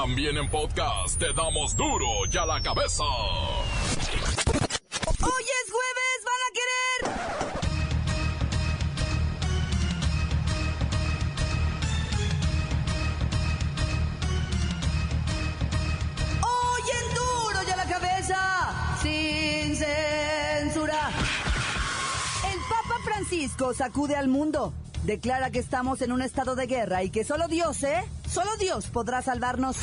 También en podcast te damos duro y a la cabeza. Hoy es jueves, van a querer. Hoy en duro y a la cabeza, sin censura. El Papa Francisco sacude al mundo. Declara que estamos en un estado de guerra y que solo Dios, ¿eh? Solo Dios podrá salvarnos.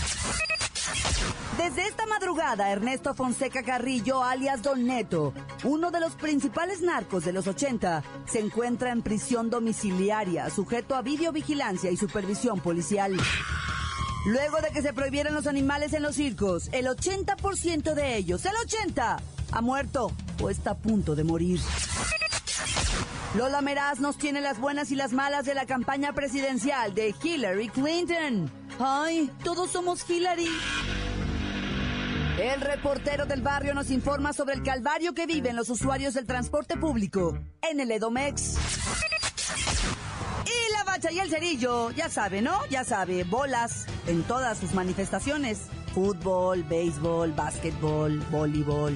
Desde esta madrugada, Ernesto Fonseca Carrillo, alias Don Neto, uno de los principales narcos de los 80, se encuentra en prisión domiciliaria, sujeto a videovigilancia y supervisión policial. Luego de que se prohibieran los animales en los circos, el 80% de ellos, el 80, ha muerto o está a punto de morir. Lola Meraz nos tiene las buenas y las malas de la campaña presidencial de Hillary Clinton. Ay, todos somos Hillary. El reportero del barrio nos informa sobre el calvario que viven los usuarios del transporte público en el Edomex. Y la bacha y el cerillo, ya sabe, ¿no? Ya sabe, bolas en todas sus manifestaciones. Fútbol, béisbol, básquetbol, voleibol.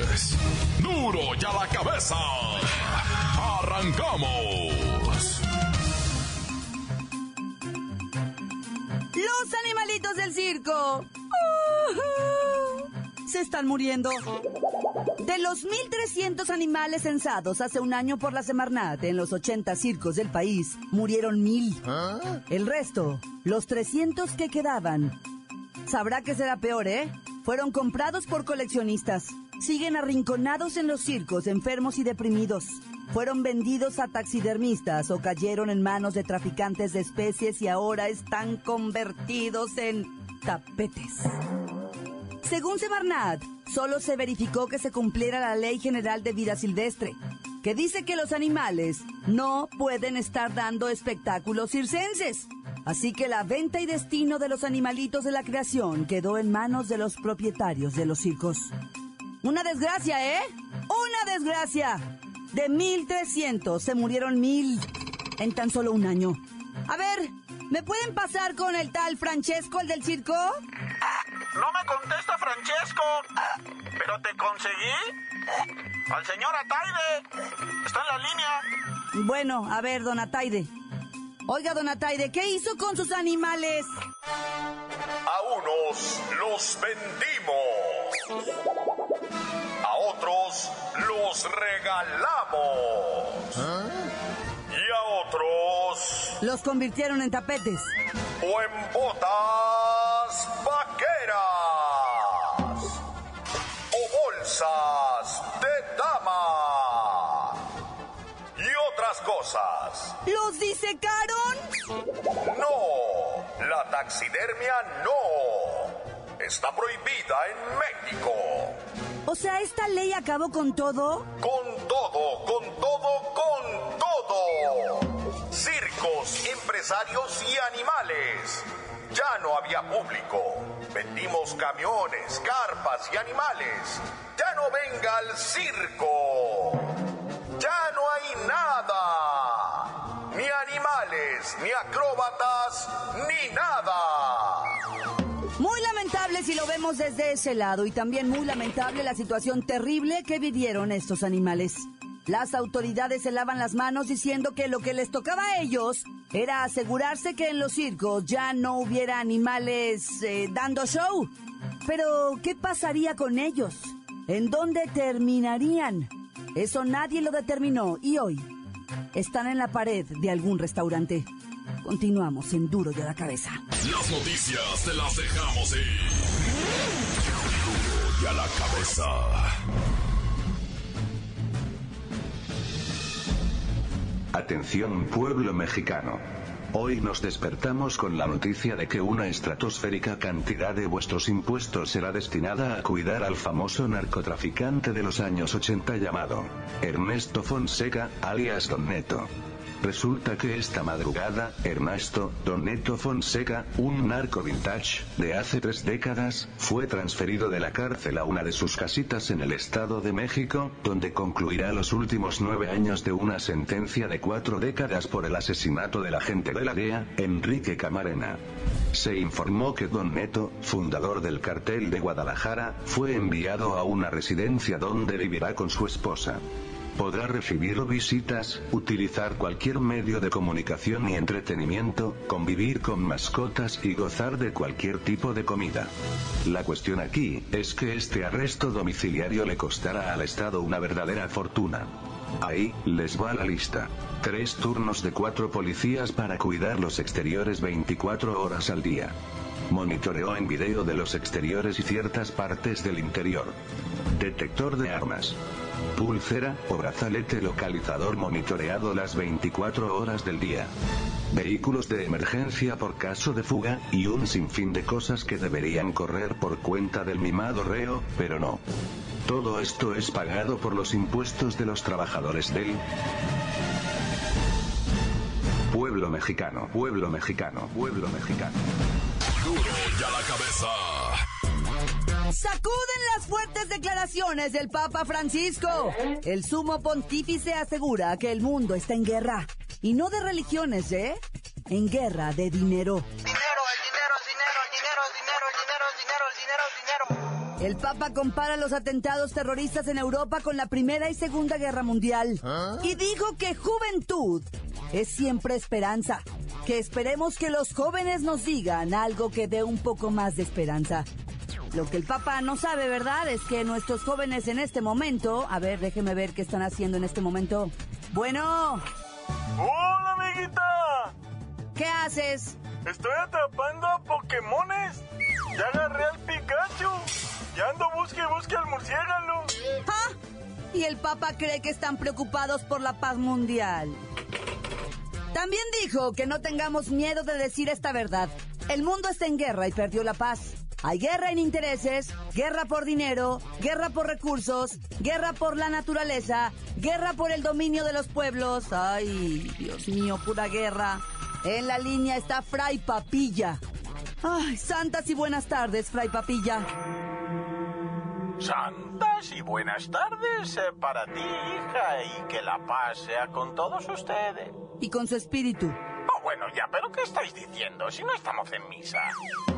Duro y a la cabeza. Arrancamos. Los animalitos del circo. Se están muriendo. De los 1.300 animales censados hace un año por la Semarnat en los 80 circos del país, murieron mil. El resto, los 300 que quedaban. Sabrá que será peor, ¿eh? Fueron comprados por coleccionistas. Siguen arrinconados en los circos, enfermos y deprimidos. Fueron vendidos a taxidermistas o cayeron en manos de traficantes de especies y ahora están convertidos en tapetes. Según Semarnat, solo se verificó que se cumpliera la Ley General de Vida Silvestre, que dice que los animales no pueden estar dando espectáculos circenses. Así que la venta y destino de los animalitos de la creación quedó en manos de los propietarios de los circos. Una desgracia, ¿eh? Una desgracia. De 1.300 se murieron mil en tan solo un año. A ver, ¿me pueden pasar con el tal Francesco, el del circo? No me contesta Francesco. ¿Pero te conseguí? Al señor Ataide. Está en la línea. Bueno, a ver, don Ataide. Oiga, don Ataide, ¿qué hizo con sus animales? A unos los vendimos. A otros los regalamos. Y a otros Los convirtieron en tapetes. o en botas vaqueras. O bolsas de dama. Y otras cosas. ¿Los disecaron? No, la taxidermia no. Está prohibida en México. O sea, ¿esta ley acabó con todo? Con todo, con todo, con todo. Circos, empresarios y animales. Ya no había público. Vendimos camiones, carpas y animales. Ya no venga al circo. Ya no hay nada. Ni acróbatas, ni nada. Muy lamentable si lo vemos desde ese lado y también muy lamentable la situación terrible que vivieron estos animales. Las autoridades se lavan las manos diciendo que lo que les tocaba a ellos era asegurarse que en los circos ya no hubiera animales eh, dando show. Pero, ¿qué pasaría con ellos? ¿En dónde terminarían? Eso nadie lo determinó y hoy están en la pared de algún restaurante. Continuamos en Duro y a la cabeza. Las noticias te las dejamos ir. Duro y a la cabeza. Atención pueblo mexicano. Hoy nos despertamos con la noticia de que una estratosférica cantidad de vuestros impuestos será destinada a cuidar al famoso narcotraficante de los años 80 llamado Ernesto Fonseca, alias Don Neto. Resulta que esta madrugada, Ernesto, Don Neto Fonseca, un narco vintage, de hace tres décadas, fue transferido de la cárcel a una de sus casitas en el Estado de México, donde concluirá los últimos nueve años de una sentencia de cuatro décadas por el asesinato del agente de la DEA, Enrique Camarena. Se informó que Don Neto, fundador del cartel de Guadalajara, fue enviado a una residencia donde vivirá con su esposa. Podrá recibir visitas, utilizar cualquier medio de comunicación y entretenimiento, convivir con mascotas y gozar de cualquier tipo de comida. La cuestión aquí es que este arresto domiciliario le costará al Estado una verdadera fortuna. Ahí, les va la lista. Tres turnos de cuatro policías para cuidar los exteriores 24 horas al día. Monitoreo en video de los exteriores y ciertas partes del interior. Detector de armas. Pulsera o brazalete localizador monitoreado las 24 horas del día. Vehículos de emergencia por caso de fuga, y un sinfín de cosas que deberían correr por cuenta del mimado reo, pero no. Todo esto es pagado por los impuestos de los trabajadores del pueblo mexicano, pueblo mexicano, pueblo mexicano. Duro ya la cabeza. Sacuden las fuertes declaraciones del Papa Francisco. ¿Eh? El sumo pontífice asegura que el mundo está en guerra. Y no de religiones, ¿eh? En guerra de dinero. El Papa compara los atentados terroristas en Europa con la Primera y Segunda Guerra Mundial ¿Ah? y dijo que juventud es siempre esperanza, que esperemos que los jóvenes nos digan algo que dé un poco más de esperanza. Lo que el Papa no sabe, ¿verdad? Es que nuestros jóvenes en este momento... A ver, déjeme ver qué están haciendo en este momento. Bueno, Hola, amiguita. ¿qué haces? Estoy atrapando a Pokémones. Ya agarré al Pikachu. Ya ando busque y busque al murciélago. ¿Ah? Y el Papa cree que están preocupados por la paz mundial. También dijo que no tengamos miedo de decir esta verdad. El mundo está en guerra y perdió la paz. Hay guerra en intereses, guerra por dinero, guerra por recursos, guerra por la naturaleza, guerra por el dominio de los pueblos. Ay, Dios mío, pura guerra. En la línea está Fray Papilla. Ay, santas y buenas tardes, Fray Papilla. Santas y buenas tardes eh, para ti, hija, y que la paz sea con todos ustedes. Y con su espíritu. Bueno, ya, pero ¿qué estáis diciendo si no estamos en misa?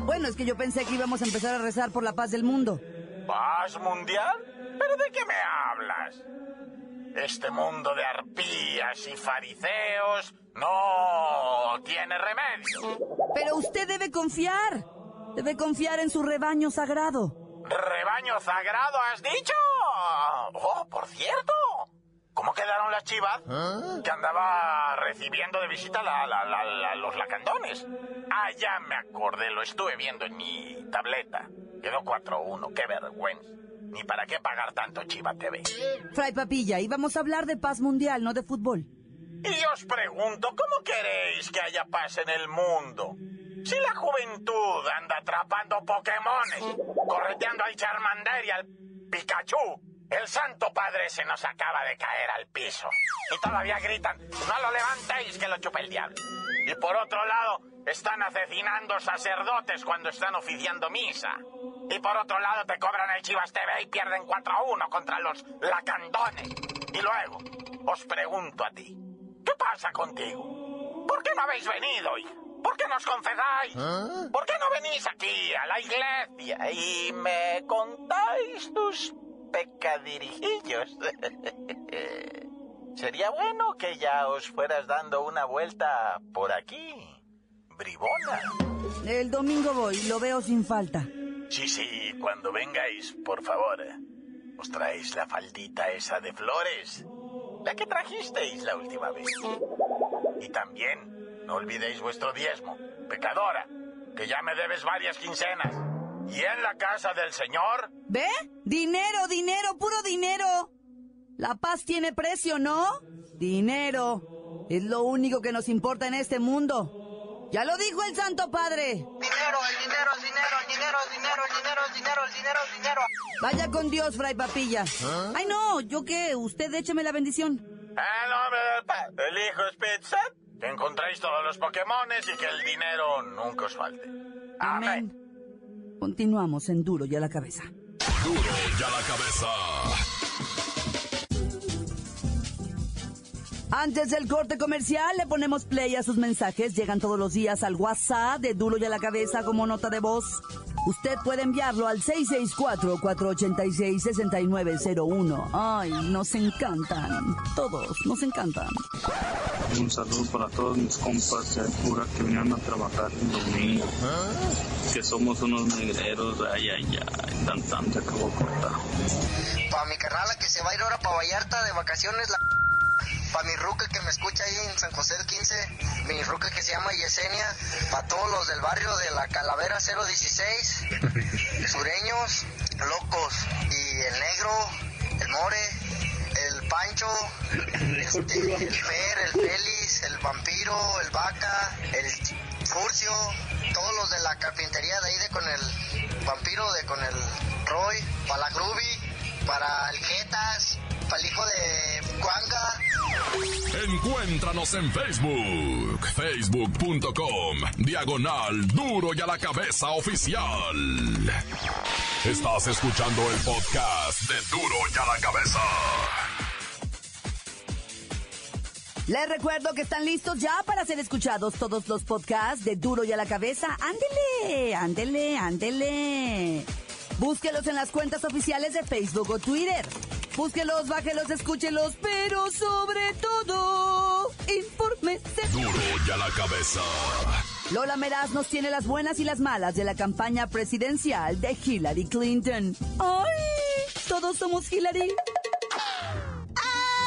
Bueno, es que yo pensé que íbamos a empezar a rezar por la paz del mundo. ¿Paz mundial? ¿Pero de qué me hablas? Este mundo de arpías y fariseos no tiene remedio. Pero usted debe confiar. Debe confiar en su rebaño sagrado. ¿Rebaño sagrado has dicho? Oh, por cierto. ¿Cómo quedaron las chivas? Que andaba recibiendo de visita la- la- la- la- los lacandones. Ah, ya me acordé, lo estuve viendo en mi tableta. Quedó 4-1, qué vergüenza. Ni para qué pagar tanto Chiva TV. Fray Papilla, íbamos a hablar de paz mundial, no de fútbol. Y os pregunto, ¿cómo queréis que haya paz en el mundo? Si la juventud anda atrapando Pokémones, correteando al Charmander y al Pikachu, el Santo Padre se nos acaba de caer al piso. Y todavía gritan, no lo levantéis que lo chupe el diablo. Y por otro lado, están asesinando sacerdotes cuando están oficiando misa. Y por otro lado, te cobran el Chivas TV y pierden 4 a 1 contra los lacandones. Y luego, os pregunto a ti, ¿qué pasa contigo? ¿Por qué no habéis venido, hija? ¿Por qué no os confesáis? ¿Por qué no venís aquí a la iglesia y me contáis tus pecadirijillos? Sería bueno que ya os fueras dando una vuelta por aquí, bribona. El domingo voy, lo veo sin falta. Sí, sí, cuando vengáis, por favor, os traéis la faldita esa de flores, la que trajisteis la última vez. Y también, no olvidéis vuestro diezmo, pecadora, que ya me debes varias quincenas. Y en la casa del Señor, ¿Ve? Dinero, dinero, puro dinero. La paz tiene precio, ¿no? Dinero. Es lo único que nos importa en este mundo. Ya lo dijo el Santo Padre. Dinero, el dinero, el dinero, el dinero, el dinero, el dinero, el dinero, el dinero, el dinero. Vaya con Dios, Fray Papilla. Ay, no, ¿yo qué? Usted écheme la bendición. El nombre del Padre, el Hijo Spitz, que encontréis todos los Pokémones y que el dinero nunca os falte. Amén. Continuamos en Duro y a la cabeza. Duro ya la cabeza. Antes del corte comercial le ponemos play a sus mensajes. Llegan todos los días al WhatsApp de Duro y a la cabeza como nota de voz. Usted puede enviarlo al 664-486-6901. Ay, nos encantan. Todos nos encantan. Un saludo para todos mis compas de pura que vinieron a trabajar el domingo. Que somos unos negreros, ay, ay, ay, tan tan se acabó cortado. Para mi carnala que se va a ir ahora para Vallarta de vacaciones, la... Para mi ruca que me escucha ahí en San José del 15, mi ruca que se llama Yesenia, para todos los del barrio de la Calavera 016, sureños, locos, y el negro, el more, el pancho, este, el fer, el félix, el vampiro, el vaca, el furcio, todos los de la carpintería de ahí de con el vampiro, de con el Roy, para la Groovy, para el Jetas, para el hijo de Cuanga. Encuéntranos en Facebook, facebook.com, diagonal duro y a la cabeza oficial. Estás escuchando el podcast de duro y a la cabeza. Les recuerdo que están listos ya para ser escuchados todos los podcasts de Duro y a la cabeza. Ándele, ándele, ándele. Búsquelos en las cuentas oficiales de Facebook o Twitter. Búsquelos, bájelos, escúchelos, pero sobre todo, infórmese. Duro y a la cabeza. Lola Meraz nos tiene las buenas y las malas de la campaña presidencial de Hillary Clinton. ¡Ay! Todos somos Hillary.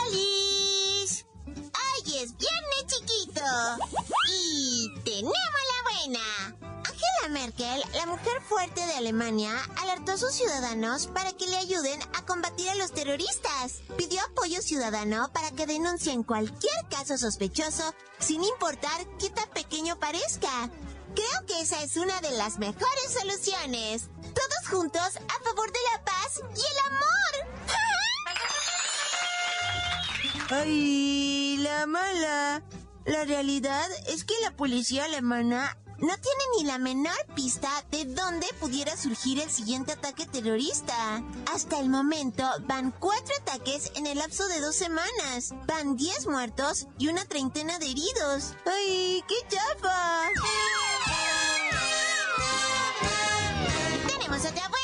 ¡Alice! Hoy es viernes chiquito. Y tenemos la buena. Merkel, la mujer fuerte de Alemania, alertó a sus ciudadanos para que le ayuden a combatir a los terroristas. Pidió apoyo ciudadano para que denuncien cualquier caso sospechoso, sin importar qué tan pequeño parezca. Creo que esa es una de las mejores soluciones. Todos juntos a favor de la paz y el amor. Ay, la mala. La realidad es que la policía alemana no tiene ni la menor pista de dónde pudiera surgir el siguiente ataque terrorista. Hasta el momento van cuatro ataques en el lapso de dos semanas. Van diez muertos y una treintena de heridos. ¡Ay, qué chafa! ¡Tenemos otra!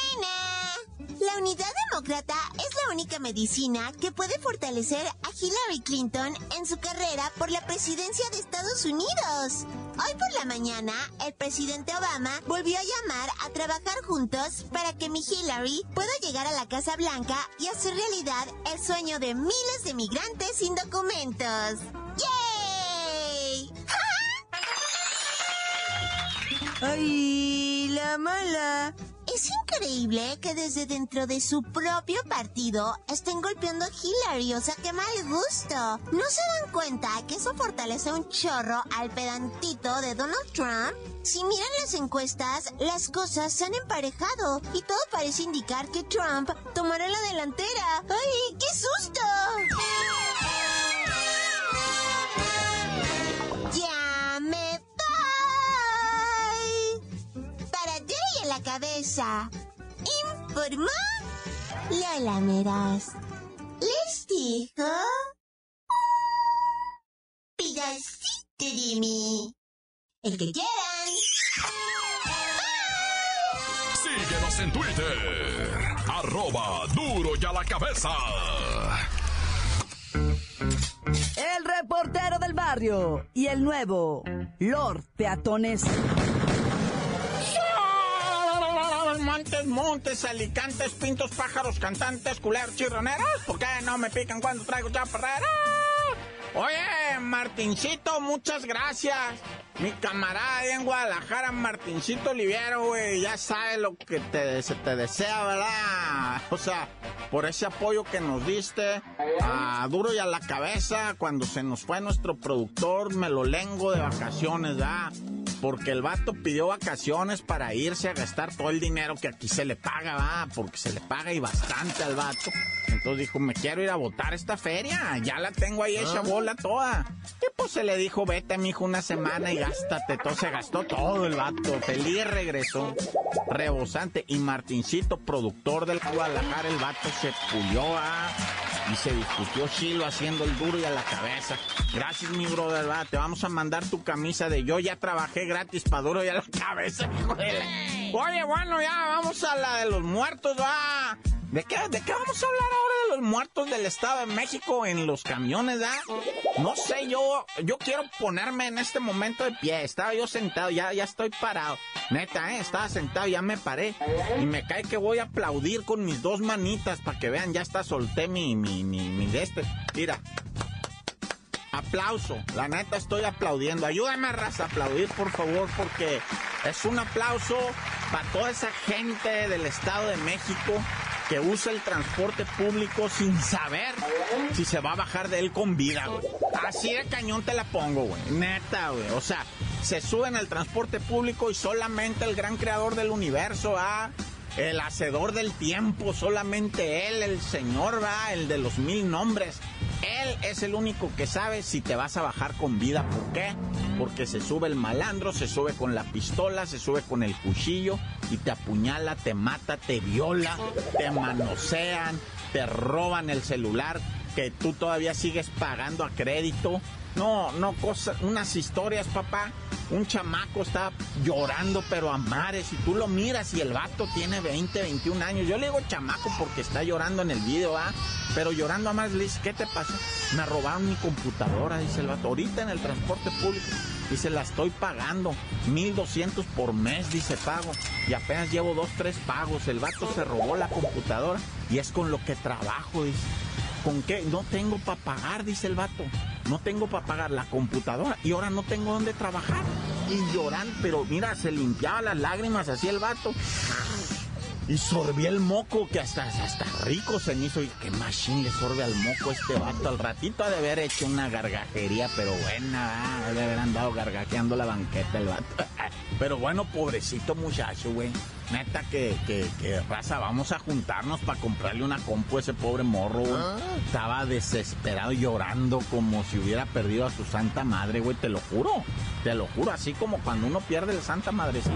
La unidad demócrata es la única medicina que puede fortalecer a Hillary Clinton en su carrera por la presidencia de Estados Unidos. Hoy por la mañana, el presidente Obama volvió a llamar a trabajar juntos para que mi Hillary pueda llegar a la Casa Blanca y hacer realidad el sueño de miles de migrantes sin documentos. ¡Yay! ¡Ay, la mala! Es increíble que desde dentro de su propio partido estén golpeando a Hillary, o sea, qué mal gusto. ¿No se dan cuenta que eso fortalece un chorro al pedantito de Donald Trump? Si miran las encuestas, las cosas se han emparejado y todo parece indicar que Trump tomará la delantera. ¡Ay, qué susto! Cabeza. Informó Lola Meraz. Les dijo... Pedacito de mí. El que quieran. Síguenos en Twitter. Arroba duro y a la cabeza. El reportero del barrio y el nuevo Lord Peatones. Montes, alicantes, pintos, pájaros, cantantes, culeros, chirroneros. ¿Por qué no me pican cuando traigo chaparrera? Oye, Martincito, muchas gracias. Mi camarada en Guadalajara, Martincito Oliviero, güey, ya sabe lo que te, se te desea, ¿verdad? O sea, por ese apoyo que nos diste, a duro y a la cabeza, cuando se nos fue nuestro productor, me lo lengo de vacaciones, ¿verdad? Porque el vato pidió vacaciones para irse a gastar todo el dinero que aquí se le paga, va, porque se le paga y bastante al vato. Entonces dijo, me quiero ir a votar esta feria, ya la tengo ahí hecha bola toda. Y pues se le dijo, vete, mijo, una semana y gástate todo. Se gastó todo el vato. Feliz regresó, rebosante. Y Martincito, productor del Guadalajara, el vato se pulió a... Y se discutió Chilo haciendo el duro y a la cabeza. Gracias, mi brother, va. Te vamos a mandar tu camisa de yo ya trabajé gratis para duro y a la cabeza, hijo de la- Oye, bueno, ya vamos a la de los muertos, va. ¿De qué, ¿De qué vamos a hablar ahora de los muertos del Estado de México en los camiones, ah? No sé, yo, yo quiero ponerme en este momento de pie. Estaba yo sentado, ya, ya estoy parado. Neta, ¿eh? Estaba sentado, ya me paré. Y me cae que voy a aplaudir con mis dos manitas para que vean, ya está, solté mi, mi, mi, mi de este. Mira. Aplauso, la neta estoy aplaudiendo. Ayúdame, raza, a aplaudir, por favor, porque es un aplauso para toda esa gente del Estado de México que usa el transporte público sin saber si se va a bajar de él con vida, güey. Así de cañón te la pongo, güey. Neta, güey. O sea, se suben al transporte público y solamente el gran creador del universo, ah, el hacedor del tiempo, solamente él, el señor, va, el de los mil nombres. Él es el único que sabe si te vas a bajar con vida. ¿Por qué? Porque se sube el malandro, se sube con la pistola, se sube con el cuchillo y te apuñala, te mata, te viola, te manosean, te roban el celular que tú todavía sigues pagando a crédito. No, no, cosas, unas historias, papá. Un chamaco está llorando, pero a mares, y tú lo miras y el vato tiene 20, 21 años. Yo le digo chamaco porque está llorando en el video, ¿ah? Pero llorando a mares, le dice, ¿qué te pasó? Me robaron mi computadora, dice el vato. Ahorita en el transporte público. Dice, la estoy pagando. 1200 por mes, dice, pago. Y apenas llevo dos, tres pagos. El vato se robó la computadora y es con lo que trabajo, dice. ¿Con qué? No tengo para pagar, dice el vato. No tengo para pagar la computadora y ahora no tengo dónde trabajar. Y lloran, pero mira, se limpiaba las lágrimas así el vato. Y sorbía el moco, que hasta, hasta rico se hizo. Y qué machín le sorbe al moco este vato. Al ratito ha de haber hecho una gargajería, pero buena, ha de haber andado gargajeando la banqueta el vato. Pero bueno, pobrecito muchacho, güey. Neta que, que, que raza, vamos a juntarnos para comprarle una compu a ese pobre morro, güey. Estaba desesperado llorando como si hubiera perdido a su santa madre, güey, te lo juro. Te lo juro, así como cuando uno pierde la santa madrecita.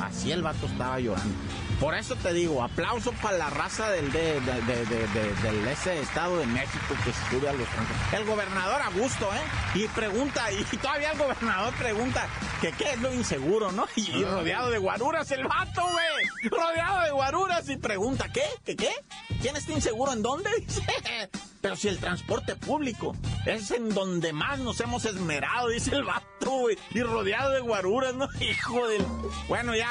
Así el vato estaba llorando. Por eso te digo, aplauso para la raza del, de, de- de- de- de- del ese Estado de México que sube a los transportes. El gobernador a gusto, ¿eh? Y pregunta, y todavía el gobernador pregunta que qué es lo inseguro, ¿no? Y, y rodeado de guaruras el vato, güey. Rodeado de guaruras y pregunta, ¿qué? ¿Qué qué? ¿Quién está inseguro en dónde? Dice. Pero si el transporte público es en donde más nos hemos esmerado, dice el vato, güey. Y rodeado de guaruras, ¿no? Hijo del... Bueno, ya.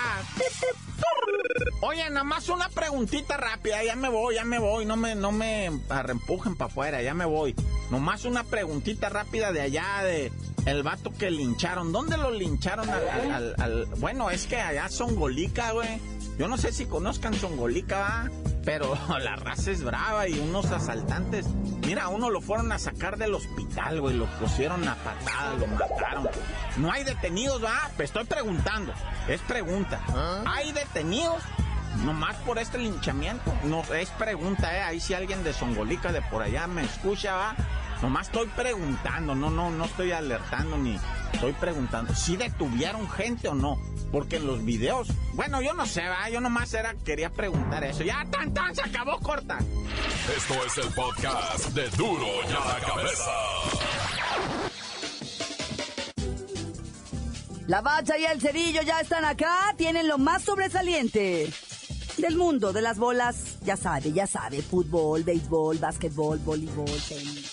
Oye, nada más una preguntita rápida, ya me voy, ya me voy, no me, no me para afuera, ya me voy. Nomás una preguntita rápida de allá de el vato que lincharon. ¿Dónde lo lincharon al, al- al- al- bueno, es que allá son Golica, güey. Yo no sé si conozcan Songolica, ¿va? pero la raza es brava y unos asaltantes. Mira, uno lo fueron a sacar del hospital, güey, lo pusieron a patadas, lo mataron. No hay detenidos, ¿va? Pues estoy preguntando, es pregunta. ¿Hay detenidos? Nomás por este linchamiento. No, es pregunta, ¿eh? Ahí si alguien de Songolica de por allá me escucha, ¿va? Nomás estoy preguntando, no, no, no estoy alertando ni estoy preguntando si detuvieron gente o no. Porque en los videos, bueno, yo no sé, va, yo nomás era, quería preguntar eso. Ya, tan, tan, se acabó corta. Esto es el podcast de Duro y a la Cabeza. La bacha y el cerillo ya están acá, tienen lo más sobresaliente del mundo de las bolas. Ya sabe, ya sabe, fútbol, béisbol, básquetbol, voleibol, tenis.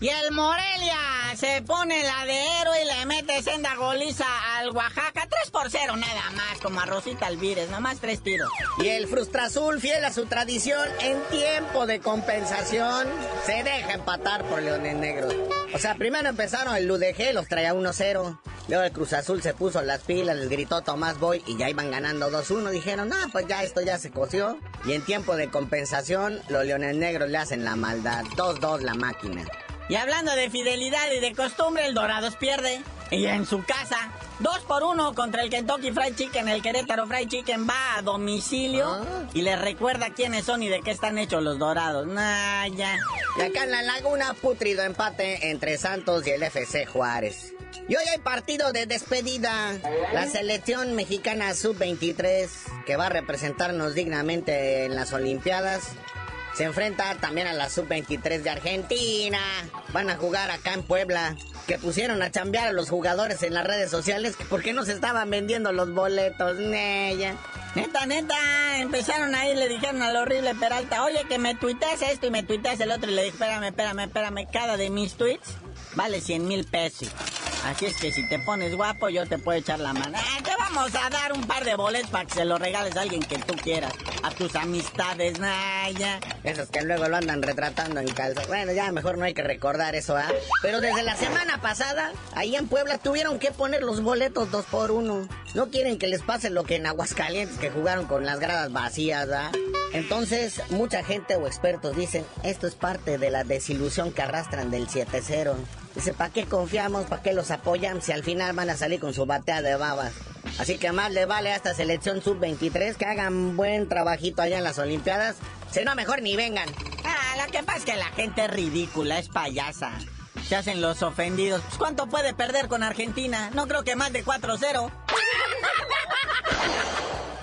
Y el Morelia se pone la de héroe y le mete senda goliza al Oaxaca. 3 por 0 nada más, como a Rosita Alvírez, nomás tres tiros. Y el Frustra Azul, fiel a su tradición, en tiempo de compensación, se deja empatar por Leones Negros. O sea, primero empezaron el UDG, los traía 1-0. Luego el Cruz Azul se puso las pilas, les gritó Tomás Boy y ya iban ganando 2-1. Dijeron, ah, pues ya esto ya se coció. Y en tiempo de compensación, los Leones Negros le hacen la maldad. 2-2 la máquina. Y hablando de fidelidad y de costumbre, el Dorados pierde. Y en su casa, 2 por 1 contra el Kentucky Fried Chicken. El Querétaro Fried Chicken va a domicilio Ah. y les recuerda quiénes son y de qué están hechos los Dorados. Nah, ya. Y acá en la laguna, putrido empate entre Santos y el FC Juárez. Y hoy hay partido de despedida. La selección mexicana sub-23, que va a representarnos dignamente en las Olimpiadas, se enfrenta también a la sub-23 de Argentina. Van a jugar acá en Puebla. Que pusieron a chambear a los jugadores en las redes sociales que por qué no se estaban vendiendo los boletos. Nella. Neta, neta, empezaron ahí, le dijeron al horrible Peralta, oye, que me tuiteas esto y me tuiteas el otro. Y le dije, espérame, espérame, espérame, cada de mis tweets vale 100 mil pesos. Así es que si te pones guapo, yo te puedo echar la mano. Ah, te vamos a dar un par de boletos para que se los regales a alguien que tú quieras. A tus amistades, nah, ya. Esos que luego lo andan retratando en calza. Bueno, ya mejor no hay que recordar eso, ¿ah? Pero desde la semana pasada, ahí en Puebla tuvieron que poner los boletos dos por uno. No quieren que les pase lo que en Aguascalientes, que jugaron con las gradas vacías, ¿ah? Entonces, mucha gente o expertos dicen, esto es parte de la desilusión que arrastran del 7-0. Dice, ¿para qué confiamos? ¿Para qué los apoyan? Si al final van a salir con su batea de babas. Así que más le vale a esta selección sub-23 que hagan buen trabajito allá en las Olimpiadas. Si no, mejor ni vengan. Ah, lo que pasa es que la gente es ridícula, es payasa. Se hacen los ofendidos. Pues, ¿Cuánto puede perder con Argentina? No creo que más de 4-0.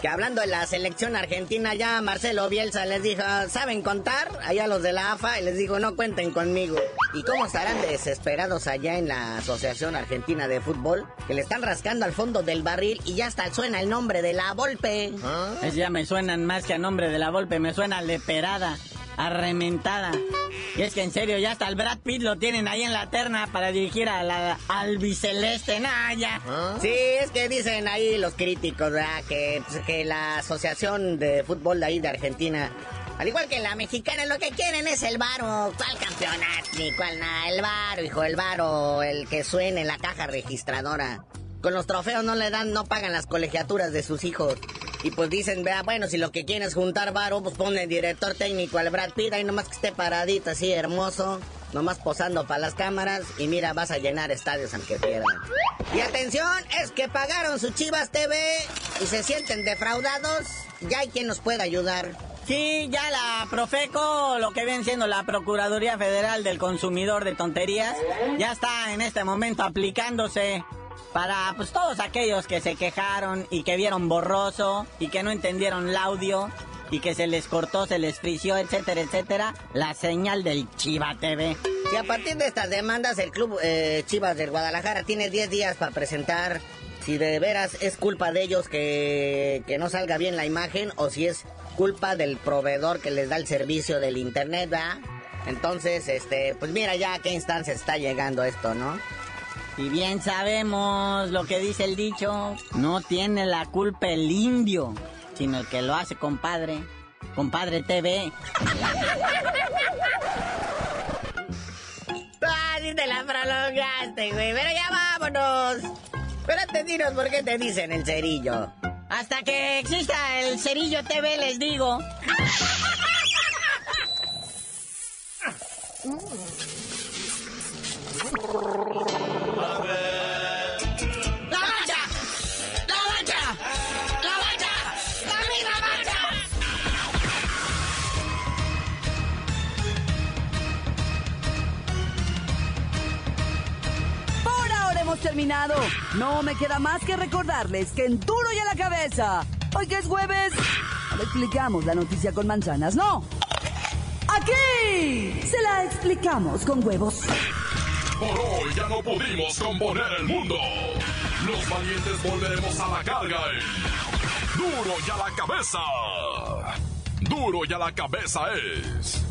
Que hablando de la selección argentina, ya Marcelo Bielsa les dijo, ¿saben contar? Allá los de la AFA, y les dijo, no cuenten conmigo. ¿Y cómo estarán desesperados allá en la Asociación Argentina de Fútbol? Que le están rascando al fondo del barril y ya hasta suena el nombre de la Volpe. Es ya me suenan más que a nombre de la Volpe, me suena leperada, arrementada. Y es que en serio, ya hasta el Brad Pitt lo tienen ahí en la terna para dirigir a la albiceleste, nah, ya. Sí, es que dicen ahí los críticos, ¿verdad? Que, pues, que la Asociación de Fútbol de ahí de Argentina, al igual que la mexicana, lo que quieren es el varo. ¿Cuál campeonato? Ni cuál nada. El varo, hijo, el varo, el que suene en la caja registradora. Con los trofeos no le dan, no pagan las colegiaturas de sus hijos. Y pues dicen, vea, bueno, si lo que quieren es juntar varo, pues pone el director técnico al Brad Pitt ahí nomás que esté paradito así, hermoso. Nomás posando para las cámaras y mira, vas a llenar estadios aunque pierdan. Y atención, es que pagaron su Chivas TV y se sienten defraudados. Ya hay quien nos pueda ayudar. Sí, ya la Profeco, lo que viene siendo la Procuraduría Federal del Consumidor de Tonterías, ya está en este momento aplicándose para pues todos aquellos que se quejaron y que vieron borroso y que no entendieron el audio y que se les cortó, se les frició, etcétera, etcétera, la señal del Chiva TV. Y a partir de estas demandas, el club eh, Chivas del Guadalajara tiene 10 días para presentar si de veras es culpa de ellos que, que no salga bien la imagen o si es culpa del proveedor que les da el servicio del internet, ¿verdad? Entonces, este, pues mira ya a qué instancia está llegando esto, ¿no? Y bien sabemos lo que dice el dicho, no tiene la culpa el indio, sino el que lo hace, compadre. Compadre TV. Ah, te la prolongaste, güey, pero ya vámonos. Espérate, dinos por qué te dicen el cerillo. Hasta que exista el Cerillo TV, les digo. ¡La hemos terminado. No me queda más que recordarles que en duro y a la cabeza. Hoy que es jueves, no explicamos la noticia con manzanas, no. Aquí se la explicamos con huevos. Por hoy ya no pudimos componer el mundo. Los valientes volveremos a la carga. en Duro y a la cabeza. Duro y a la cabeza es